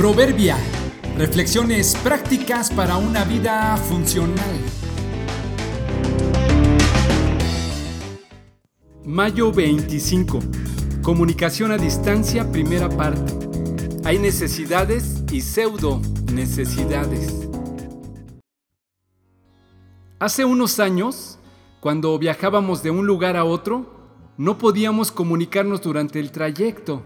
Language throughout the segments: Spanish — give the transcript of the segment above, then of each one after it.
Proverbia. Reflexiones prácticas para una vida funcional. Mayo 25. Comunicación a distancia, primera parte. Hay necesidades y pseudo necesidades. Hace unos años, cuando viajábamos de un lugar a otro, no podíamos comunicarnos durante el trayecto.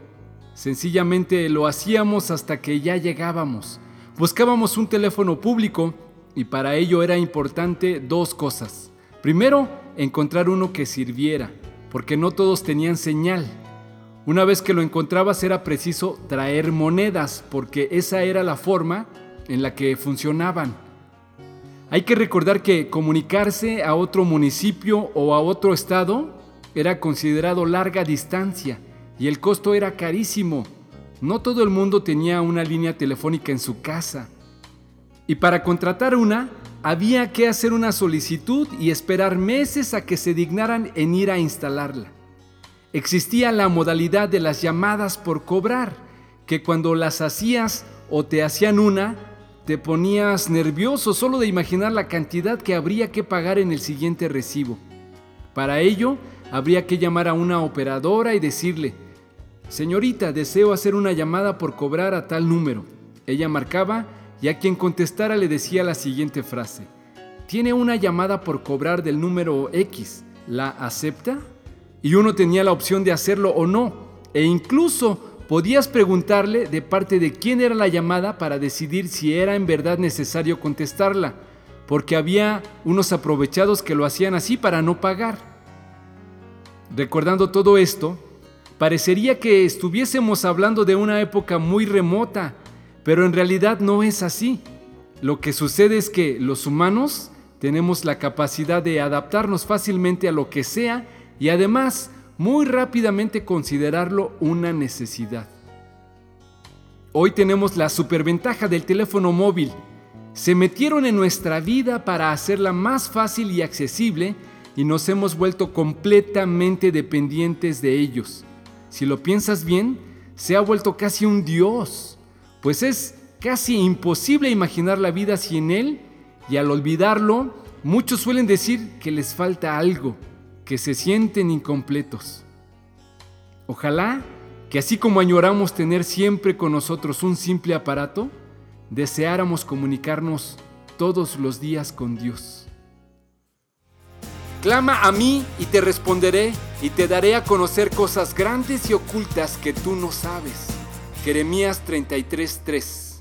Sencillamente lo hacíamos hasta que ya llegábamos. Buscábamos un teléfono público y para ello era importante dos cosas. Primero, encontrar uno que sirviera, porque no todos tenían señal. Una vez que lo encontrabas era preciso traer monedas, porque esa era la forma en la que funcionaban. Hay que recordar que comunicarse a otro municipio o a otro estado era considerado larga distancia y el costo era carísimo. No todo el mundo tenía una línea telefónica en su casa. Y para contratar una, había que hacer una solicitud y esperar meses a que se dignaran en ir a instalarla. Existía la modalidad de las llamadas por cobrar, que cuando las hacías o te hacían una, te ponías nervioso solo de imaginar la cantidad que habría que pagar en el siguiente recibo. Para ello, habría que llamar a una operadora y decirle, Señorita, deseo hacer una llamada por cobrar a tal número. Ella marcaba y a quien contestara le decía la siguiente frase. Tiene una llamada por cobrar del número X. ¿La acepta? Y uno tenía la opción de hacerlo o no. E incluso podías preguntarle de parte de quién era la llamada para decidir si era en verdad necesario contestarla, porque había unos aprovechados que lo hacían así para no pagar. Recordando todo esto, Parecería que estuviésemos hablando de una época muy remota, pero en realidad no es así. Lo que sucede es que los humanos tenemos la capacidad de adaptarnos fácilmente a lo que sea y además muy rápidamente considerarlo una necesidad. Hoy tenemos la superventaja del teléfono móvil. Se metieron en nuestra vida para hacerla más fácil y accesible y nos hemos vuelto completamente dependientes de ellos si lo piensas bien, se ha vuelto casi un dios, pues es casi imposible imaginar la vida sin él y al olvidarlo, muchos suelen decir que les falta algo, que se sienten incompletos. Ojalá que así como añoramos tener siempre con nosotros un simple aparato, deseáramos comunicarnos todos los días con Dios. Clama a mí y te responderé y te daré a conocer cosas grandes y ocultas que tú no sabes. Jeremías 33:3